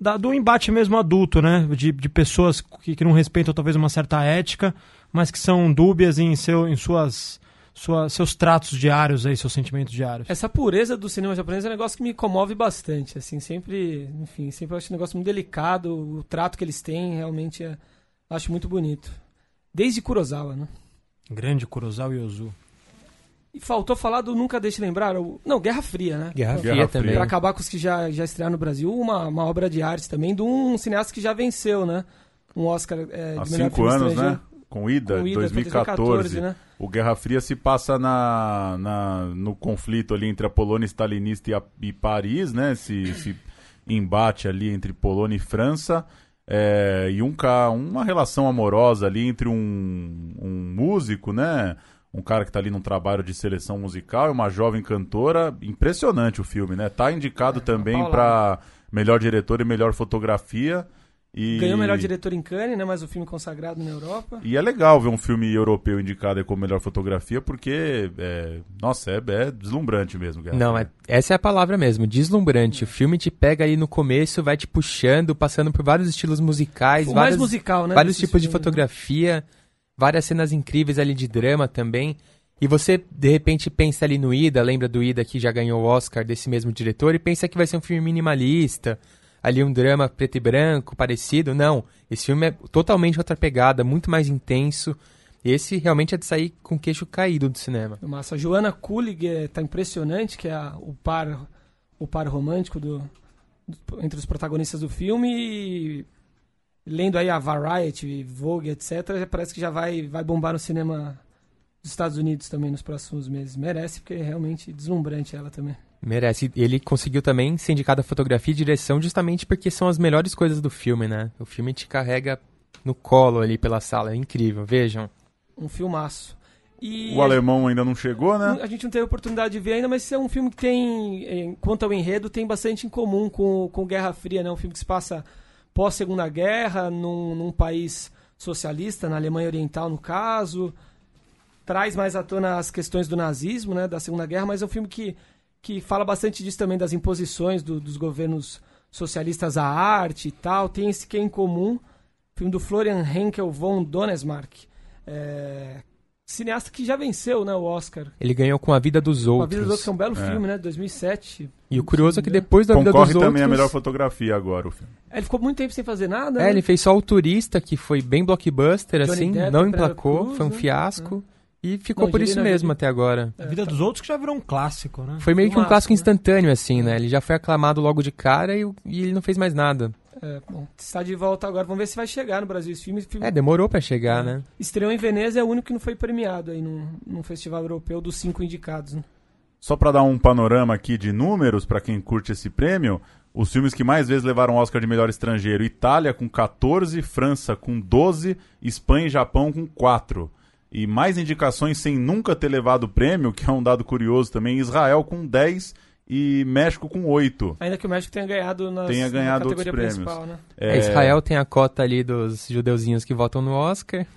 da, do embate mesmo adulto, né? De, de pessoas que, que não respeitam talvez uma certa ética mas que são dúbias em, seu, em suas, sua, seus tratos diários, aí, seus sentimentos diários. Essa pureza do cinema japonês é um negócio que me comove bastante, assim, sempre, enfim, sempre acho um negócio muito delicado, o trato que eles têm realmente é, acho muito bonito. Desde Kurosawa, né? Grande Kurosawa e Ozu. E faltou falar do Nunca Deixe Lembrar. O... Não, Guerra Fria, né? Guerra, Guerra Fria também. Pra acabar com os que já, já estrearam no Brasil, uma, uma obra de arte também de um cineasta que já venceu, né? Um Oscar é, de Há melhor cinco filme anos, estrangeiro. né? Com Ida, Com Ida, foi 2014. né? O Guerra Fria se passa na, na- no conflito ali entre a Polônia stalinista e, a- e Paris, né? Esse, esse embate ali entre Polônia e França. é, e um, uma relação amorosa ali entre um, um músico, né? Um cara que tá ali num trabalho de seleção musical e uma jovem cantora. Impressionante o filme, né? Tá indicado também paulada. para melhor diretor e melhor fotografia. E... Ganhou melhor diretor em Cannes, né? Mais o filme consagrado na Europa. E é legal ver um filme europeu indicado aí como melhor fotografia, porque, é, nossa, é, é deslumbrante mesmo. Não, é, essa é a palavra mesmo, deslumbrante. O filme te pega ali no começo, vai te puxando, passando por vários estilos musicais, O mais vários, musical, né? vários tipos de filmes. fotografia, várias cenas incríveis ali de drama também. E você, de repente, pensa ali no Ida, lembra do Ida que já ganhou o Oscar desse mesmo diretor, e pensa que vai ser um filme minimalista, ali um drama preto e branco, parecido. Não, esse filme é totalmente outra pegada, muito mais intenso. Esse realmente é de sair com o queixo caído do cinema. Massa. A Joana Kulig é, tá impressionante, que é a- o par o par romântico do, do- entre os protagonistas do filme. E lendo aí a Variety, Vogue, etc., parece que já vai, vai bombar no cinema dos Estados Unidos também nos próximos meses. Merece, porque é realmente deslumbrante ela também. Merece. Ele conseguiu também ser indicado a fotografia e direção justamente porque são as melhores coisas do filme, né? O filme te carrega no colo ali pela sala. É incrível, vejam. Um filmaço. E O alemão ainda não chegou, né? A gente não teve oportunidade de ver ainda, mas é um filme que tem, em- quanto ao enredo, tem bastante em comum com, com Guerra Fria, né? Um filme que se passa pós-segunda guerra, num, num país socialista, na Alemanha Oriental, no caso. Traz mais à tona as questões do nazismo, né? Da Segunda Guerra, mas é um filme que, que fala bastante disso também, das imposições do- dos governos socialistas à arte e tal. Tem esse que é em comum. Filme do Florian Henkel von Donesmark. É, cineasta que já venceu né, o Oscar. Ele ganhou com A Vida dos A Outros. Vida dos Outros que é um belo É. filme, né? 2007. E o curioso é que depois da Vida Concorre dos também Outros... a melhor fotografia agora, o filme. Ele ficou muito tempo sem fazer nada. É, né? ele fez só o Turista, que foi bem blockbuster, Johnny assim, Depp, não emplacou, Cruz, foi um né? E ficou Não, por isso mesmo Jolie. até agora. A vida dos outros que já virou um clássico, né? Foi meio que um Filmaço, clássico né? instantâneo, assim, né? Ele já foi aclamado logo de cara e, e ele não fez mais nada. É, bom, está de volta agora. Vamos ver se vai chegar no Brasil esse filme. Filme É, demorou pra chegar, né? Estreou em Veneza, é o único que não foi premiado aí num, num festival europeu dos cinco indicados. Né? Só pra dar um panorama aqui de números pra quem curte esse prêmio, os filmes que mais vezes levaram Oscar de melhor estrangeiro: Itália com 14, França com 12, Espanha e Japão com 4. E mais indicações sem nunca ter levado o prêmio, que é um dado curioso também, Israel com 10 e México com 8. Ainda que o México tenha ganhado nas, Tenha ganhado na outros categoria prêmios. principal, né? É, Israel tem a cota ali dos judeuzinhos que votam no Oscar.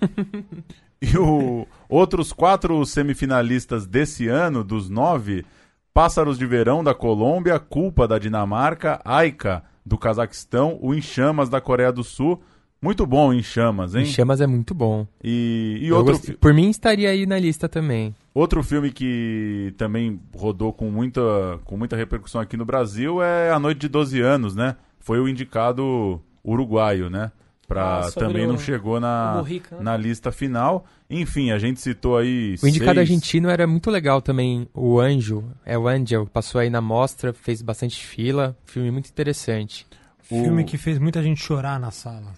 E o, outros quatro semifinalistas desse ano, dos nove, Pássaros de Verão da Colômbia, Culpa da Dinamarca, Aika do Cazaquistão, o Em Chamas da Coreia do Sul. Muito bom Em Chamas, hein? Em Chamas é muito bom. E, e Eu outro, gost- Por mim estaria aí na lista também. outro filme que também rodou com muita, com muita repercussão aqui no Brasil é A Noite de 12 Anos, né? Foi o indicado uruguaio, né? Pra, Ah, também o- não chegou na, Burrica, né? na lista final. Enfim, a gente citou aí. O indicado seis- argentino era muito legal também. O Anjo, é o Angel, passou aí na mostra, fez bastante fila. Filme muito interessante. O- Filme que fez muita gente chorar na sala.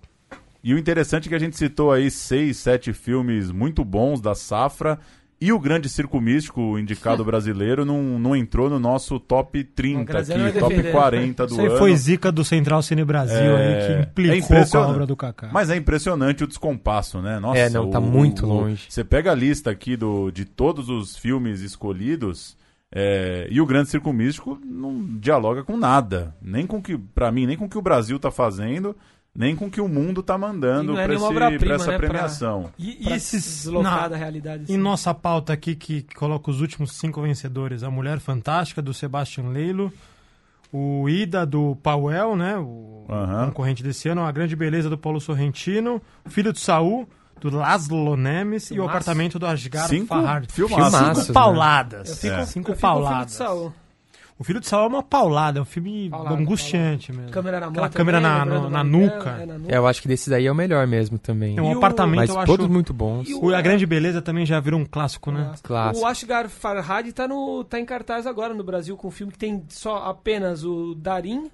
E o interessante é que a gente citou aí seis, sete filmes muito bons da safra. E o Grande Circo Místico, o indicado brasileiro, não, não entrou no nosso top 30 Não, Graziano aqui, top defender. 40 do Isso aí ano. foi zica do Central Cine Brasil É, aí, que é implicou com a obra do Kaká. Mas é impressionante o descompasso, né? Nossa, É, não, tá o- muito o- longe. Você pega a lista aqui do, de todos os filmes escolhidos é, e o Grande Circo Místico não dialoga com nada. Nem com que, pra mim, nem com o que o Brasil tá fazendo, nem com o que o mundo tá E mandando não é pra, pra essa né, pra- premiação. E, e Pra esses. na- da realidade. Em assim. nossa pauta aqui, que, coloca os últimos cinco vencedores: A Mulher Fantástica, do Sebastian Leilo, o Ida, do Powell, né? O Aham. concorrente desse ano, A Grande Beleza, do Paulo Sorrentino, O Filho de Saul, do Laszlo Nemes, e o Filmaço. Apartamento do Asghar Cinco Farhad. Filmaços, Cinco né? pauladas. Eu fico, É. eu Cinco fico com o filho de pauladas. Saul. O O Filho de Saul é uma paulada, é um filme Paulada, angustiante mesmo. Câmera na mão Aquela também, câmera na, na Marighella, nuca. é, na nuca. É, eu acho que desses aí é o melhor mesmo também. É um E o- apartamento, Mas eu acho. todos muito bons. E O A Grande Beleza também já virou um clássico, né? Clássico. O Ashgar Farhad tá, no, tá em cartaz agora no Brasil com um filme que tem só apenas o Darim,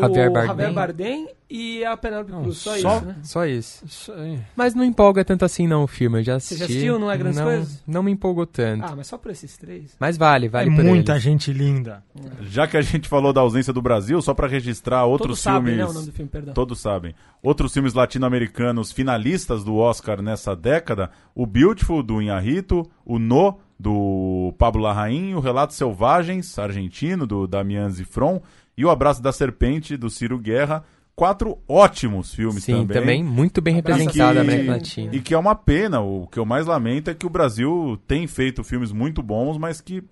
Javier o Bardem. Javier Bardem e a Penélope Não, Cruz. Só, só- isso, né? Só isso. Isso aí. Mas não empolga tanto assim não o filme, eu já Você assisti. já assistiu? Não é grandes não, coisas? Não me empolgou tanto. Ah, mas só por esses três. Mas vale, vale é por muita eles. gente linda. Já que a gente falou da ausência do Brasil, só pra registrar outros Todos sabem, filmes. né, o nome do filme, perdão. Todos sabem. Outros filmes latino-americanos finalistas do Oscar nessa década: o Beautiful, do Inharrito, o No, do Pablo Larraín, o Relatos Selvagens, argentino, do Damian Zifron, e o Abraço da Serpente, do Ciro Guerra. Quatro ótimos filmes Sim, também. também muito bem representada a América Latina. E que é uma pena. O que eu mais lamento é que o Brasil tem feito filmes muito bons, mas que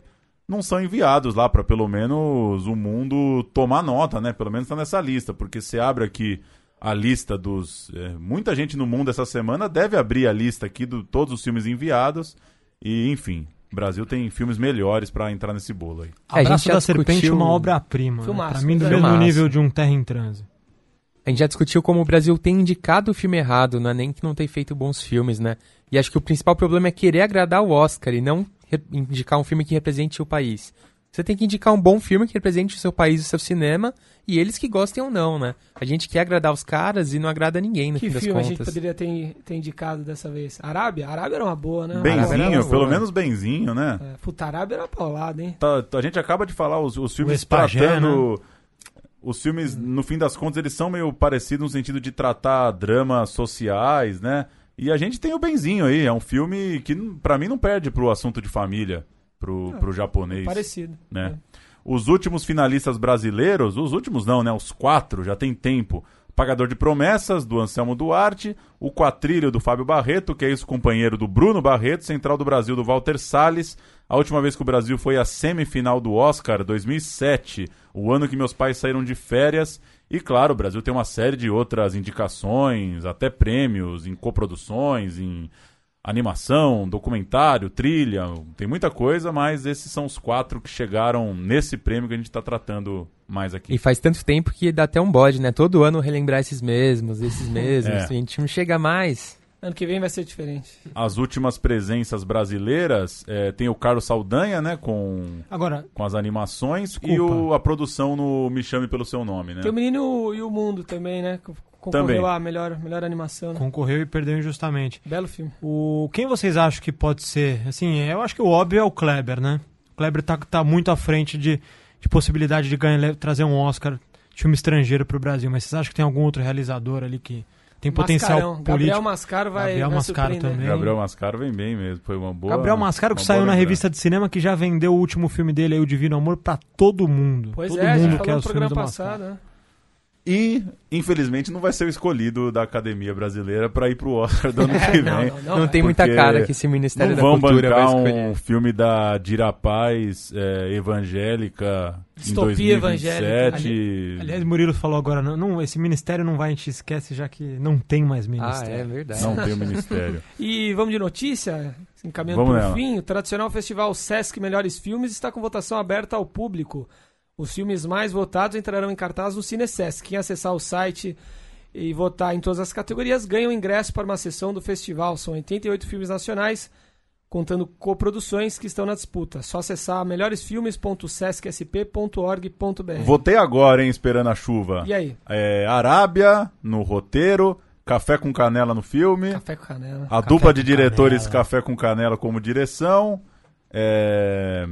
não são enviados lá para pelo menos o mundo tomar nota, né? Pelo menos tá nessa lista, porque você abre aqui a lista dos. é, muita gente no mundo essa semana deve abrir a lista aqui de todos os filmes enviados. E, enfim, o Brasil tem filmes melhores para entrar nesse bolo aí. É, a gente da Serpente, discutiu- uma obra-prima. Né? Pra mim, do mesmo nível de um Terra em Transe. A gente já discutiu como o Brasil tem indicado o filme errado, não é nem que não tem feito bons filmes, né? E acho que o principal problema é querer agradar o Oscar e não indicar um filme que represente o país. Você tem que indicar um bom filme que represente o seu país e o seu cinema, e eles que gostem ou não, né? A gente quer agradar os caras e não agrada ninguém, no Que fim das filme a gente contas. poderia ter, ter indicado dessa vez? Arábia? Arábia era uma boa, né? Benzinho, pelo menos benzinho, né? É, puta, Arábia era uma paulada, hein? Tá- a gente acaba de falar os, os filmes Espagé, tratando. Os filmes, no fim das contas, eles são meio parecidos no sentido de tratar dramas sociais, né? E a gente tem o Benzinho aí, é um filme que pra mim não perde pro assunto de família, pro, pro japonês, Parecido. né? Os últimos finalistas brasileiros, os últimos não, né? Os quatro, já tem tempo. Pagador de Promessas, do Anselmo Duarte, o Quatrilho, do Fábio Barreto, que é ex-companheiro do Bruno Barreto, Central do Brasil, do Walter Salles. A última vez que o Brasil foi à semifinal do Oscar, 2007, o ano que meus pais saíram de férias. E claro, o Brasil tem uma série de outras indicações, até prêmios em coproduções, em animação, documentário, trilha, tem muita coisa, mas esses são os quatro que chegaram nesse prêmio que a gente está tratando mais aqui. E faz tanto tempo que dá até um bode, né? Todo ano relembrar esses mesmos, esses mesmos. É. A gente não chega mais. Ano que vem vai ser diferente. As últimas presenças brasileiras é, tem o Carlos Saldanha, né, com, Agora, com as animações Desculpa. e o- a produção no Me Chame Pelo Seu Nome, né? Tem o Menino e o Mundo também, né? Co- Concorreu Também. a melhor, melhor animação, né? concorreu e perdeu injustamente. Belo filme. O, quem vocês acham que pode ser? Assim, eu acho que o óbvio é o Kleber, né? O Kleber tá, tá muito à frente de, de possibilidade de ganhar, trazer um Oscar de filme estrangeiro pro Brasil. Mas vocês acham que tem algum outro realizador ali que tem potencial Mascarão. Gabriel político? Mascaro vai, Gabriel vai Mascaro também. Gabriel Mascaro vem bem mesmo, foi uma boa. Gabriel Mascaro que saiu na revista de cinema que já vendeu o último filme dele aí, O Divino Amor, pra todo mundo. Pois todo é, a gente mundo falou quer no os filmes programa do passado, Mascaro. né? E, infelizmente, não vai ser o escolhido da Academia Brasileira para ir pro Oscar do ano que vem. Não, não, Não, não, tem muita cara que esse Ministério Não da Cultura vai bancar escolher. um filme da Dira Paz é, evangélica Distopia em 2027. Aliás, Murilo falou agora, não, não, esse ministério não vai, a gente esquece já que não tem mais Ah, ministério. é verdade. não tem o ministério. E vamos de notícia, encaminhando para o fim. O tradicional festival Sesc Melhores Filmes está com votação aberta ao público. Os filmes mais votados entrarão em cartaz no Cine Sesc. Quem acessar o site e votar em todas as categorias ganha um ingresso para uma sessão do festival. São 88 filmes nacionais, contando coproduções que estão na disputa. Só acessar melhoresfilmes.sescsp.org.br. Votei agora, hein, esperando a chuva. E aí? É, Arábia no roteiro, Café com Canela no filme, Café com canela. a Café dupla de diretores Canela. Café com Canela como direção, é,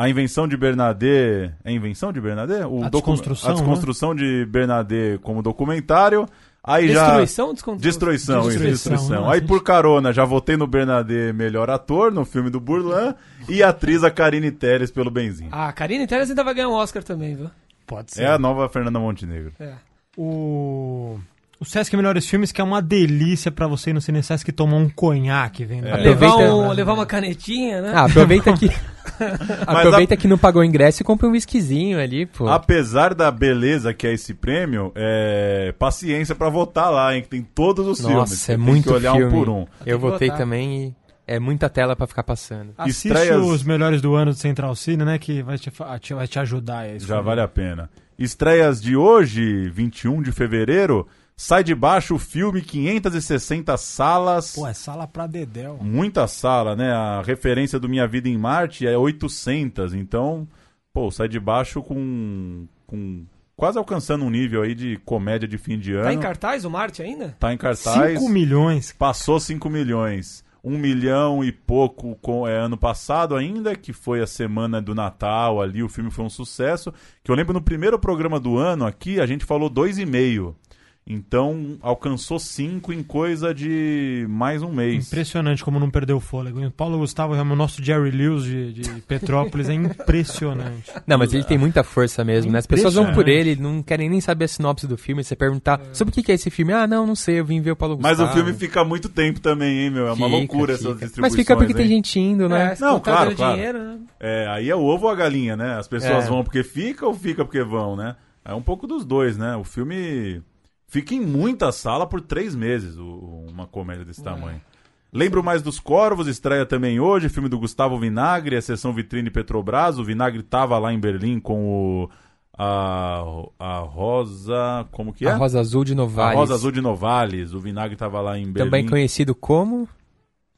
a invenção de Bernadette, é invenção de Bernadette? O A desconstrução, a desconstrução de Bernadette como documentário. Aí já Destruição ou desconstrução? Destruição, isso, Destruição, destruição. né? Aí por carona, já votei no Bernadette melhor ator no filme do Burlan e a atriz a Karine Telles pelo Benzinho. Ah, a Karine Telles ainda vai ganhar um Oscar também, viu? Pode ser. É a nova Fernanda Montenegro. É. O... O Sesc Melhores Filmes, que é uma delícia pra você ir no Cine Sesc tomar um conhaque vendo. É. Levar, um- levar uma canetinha, né? Ah, aproveita que. aproveita que não pagou o ingresso e compra um whiskyzinho ali, pô. Apesar da beleza que é esse prêmio, é paciência pra votar lá, hein? Que tem todos os filmes. Nossa, é tem muito que olhar filme. um por um. Eu votei votar. também e É muita tela pra ficar passando. Assiste Estreias- os melhores do ano do Central Cine, né? Que vai te, vai te ajudar a Já vale a pena. Estreias de hoje, 21 de fevereiro, sai de baixo o filme 560 salas. Pô, é sala pra Dedéu. Muita sala, né? A referência do Minha Vida em Marte é 800, então, pô, sai de baixo com, com quase alcançando um nível aí de comédia de fim de ano. Tá em cartaz o Marte ainda? Tá em cartaz. 5 milhões. Passou 5 milhões. Um milhão e pouco com, é, ano passado ainda, que foi a semana do Natal ali, o filme foi um sucesso. Que eu lembro no primeiro programa do ano aqui, a gente falou dois e meio. Então, alcançou cinco em coisa de mais um mês. Impressionante como não perdeu o fôlego. O Paulo Gustavo é o nosso Jerry Lewis de, de Petrópolis. É impressionante. Não, mas ele tem muita força mesmo, né? As pessoas vão por ele, não querem nem saber a sinopse do filme. Você perguntar sobre o que é esse filme. Ah, não, não sei, eu vim ver o Paulo Mas Gustavo. o filme fica muito tempo também, hein, meu? É uma Fica, loucura fica. essas distribuições. Mas fica porque tem hein? gente indo, né? É, Não, tá claro, claro. dinheiro, né? É, aí é o ovo ou a galinha, né? As pessoas É. vão porque fica ou fica porque vão, né? É um pouco dos dois, né? O filme fica em muita sala por três meses, o- uma comédia desse tamanho. Lembro mais dos Corvos, estreia também hoje, filme do Gustavo Vinagre, a sessão Vitrine Petrobras. O Vinagre tava lá em Berlim com o. A, a Rosa. Como que é? A Rosa Azul de A Novales. Rosa Azul de Novales. O Vinagre tava lá em Berlim. Também conhecido como...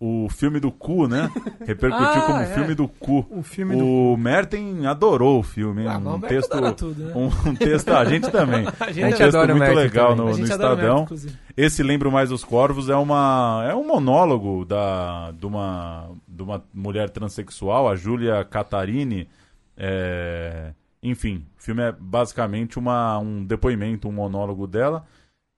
O filme do cu, né? Repercutiu Ah, como é. filme do cu. O filme do. O Merten adorou o filme? Ah, um Merten texto, adora tudo, né? um, um texto, a gente também. A Um gente texto adora muito Merten legal também. no, no Estadão. Inclusive. Esse Lembro Mais dos Corvos é uma é um monólogo da de uma de uma mulher transexual, a Júlia Catarini. É, enfim, o filme é basicamente uma, um depoimento, um monólogo dela.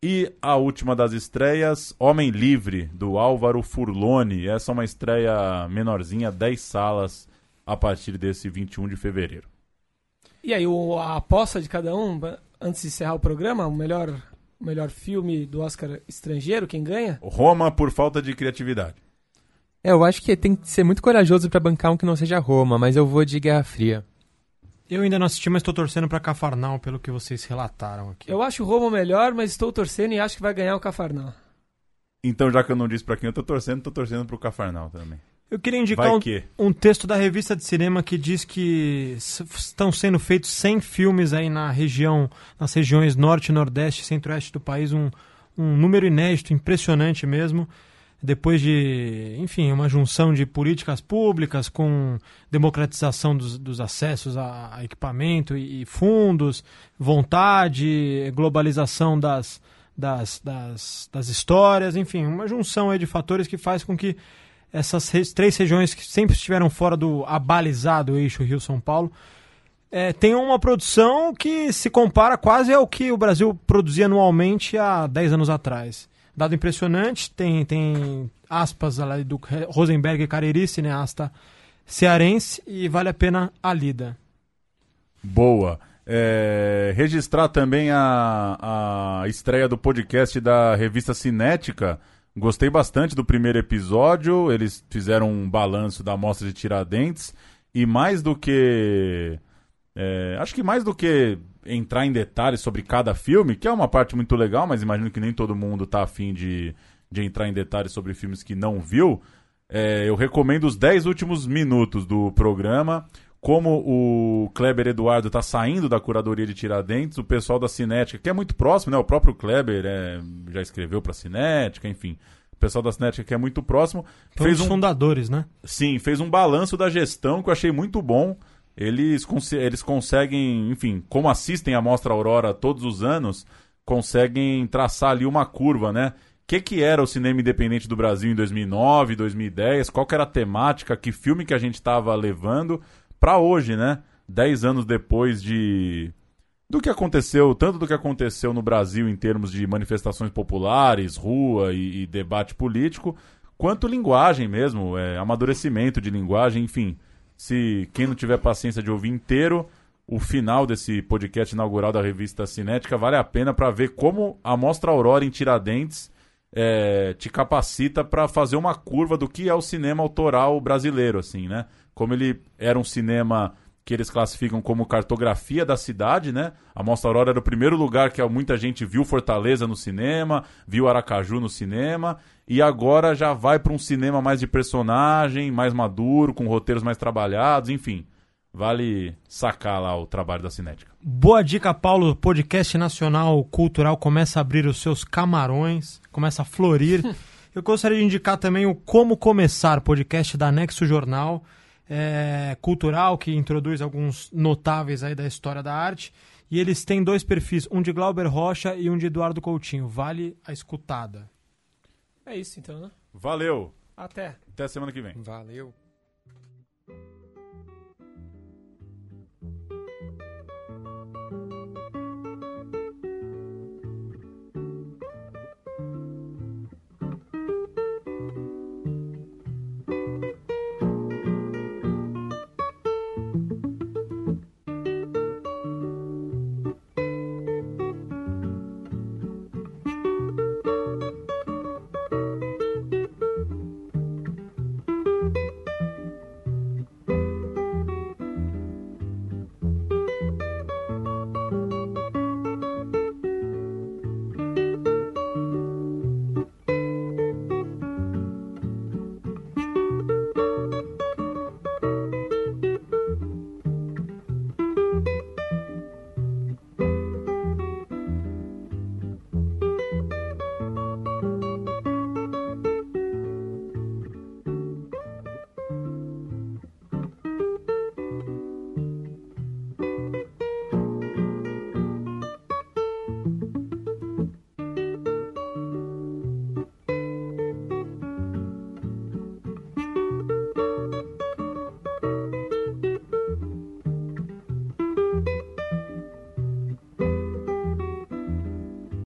E a última das estreias, Homem Livre, do Álvaro Furlone. Essa é uma estreia menorzinha, 10 salas a partir desse 21 de fevereiro. E aí, o- a aposta de cada um, antes de encerrar o programa, o melhor, o melhor filme do Oscar estrangeiro, quem ganha? Roma por falta de criatividade. É, eu acho que tem que ser muito corajoso pra bancar um que não seja Roma, mas eu vou de Guerra Fria. Eu ainda não assisti, mas tô torcendo pra Cafarnal, pelo que vocês relataram aqui. Eu acho o Roma o melhor, mas estou torcendo e acho que vai ganhar o Cafarnão. Então, já que eu não disse pra quem eu tô torcendo, tô torcendo pro Cafarnal também. Eu queria indicar Vai um, que. um texto da revista de cinema que diz que estão sendo feitos 100 filmes aí na região, nas regiões norte, nordeste e centro-oeste do país, um, um número inédito, impressionante mesmo. Depois de, enfim, uma junção de políticas públicas com democratização dos, dos acessos a, a equipamento e, e fundos, vontade, globalização das, das, das, das histórias, enfim, uma junção de fatores que faz com que essas três regiões que sempre estiveram fora do abalizado eixo Rio-São Paulo é, tenham uma produção que se compara quase ao que o Brasil produzia anualmente há 10 anos atrás. Dado impressionante, tem, tem aspas ali do Rosenberg e Cariri, cineasta cearense, e vale a pena a lida. Boa. É, registrar também a, a estreia do podcast da revista Cinética. Gostei bastante do primeiro episódio. Eles fizeram um balanço da mostra de Tiradentes. E mais do que. é, acho que mais do que entrar em detalhes sobre cada filme, que é uma parte muito legal, mas imagino que nem todo mundo tá afim de, de entrar em detalhes sobre filmes que não viu. É, eu recomendo os 10 últimos minutos do programa. Como o Kleber Eduardo está saindo da curadoria de Tiradentes, o pessoal da Cinética, que é muito próximo, né? O próprio Kleber é, já escreveu para Cinética, enfim. O pessoal da Cinética que é muito próximo. Foi fez um, fundadores, né? sim, fez um balanço da gestão que eu achei muito bom. Eles, conse- eles conseguem, enfim, como assistem a Mostra Aurora todos os anos, conseguem traçar ali uma curva, né? O que, que era o cinema independente do Brasil em 2009, 2010? Qual que era a temática? Que filme que a gente estava levando para hoje, né? Dez anos depois de do que aconteceu, tanto do que aconteceu no Brasil em termos de manifestações populares, rua e, e debate político, quanto linguagem mesmo, é, amadurecimento de linguagem, enfim. Se quem não tiver paciência de ouvir inteiro, o final desse podcast inaugural da revista Cinética vale a pena para ver como a Mostra Aurora em Tiradentes é, te capacita para fazer uma curva do que é o cinema autoral brasileiro, assim, né? Como ele era um cinema que eles classificam como cartografia da cidade, né? A Mostra Aurora era o primeiro lugar que muita gente viu Fortaleza no cinema, viu Aracaju no cinema, e agora já vai para um cinema mais de personagem, mais maduro, com roteiros mais trabalhados, enfim. Vale sacar lá o trabalho da Cinética. Boa dica, Paulo. Podcast Nacional Cultural começa a abrir os seus camarões, começa a florir. Eu gostaria de indicar também o Como Começar, podcast da Nexo Jornal é, Cultural, que introduz alguns notáveis aí da história da arte. E eles têm dois perfis, um de Glauber Rocha e um de Eduardo Coutinho. Vale a escutada. É isso então, né? Valeu! Até. Até semana que vem. Valeu.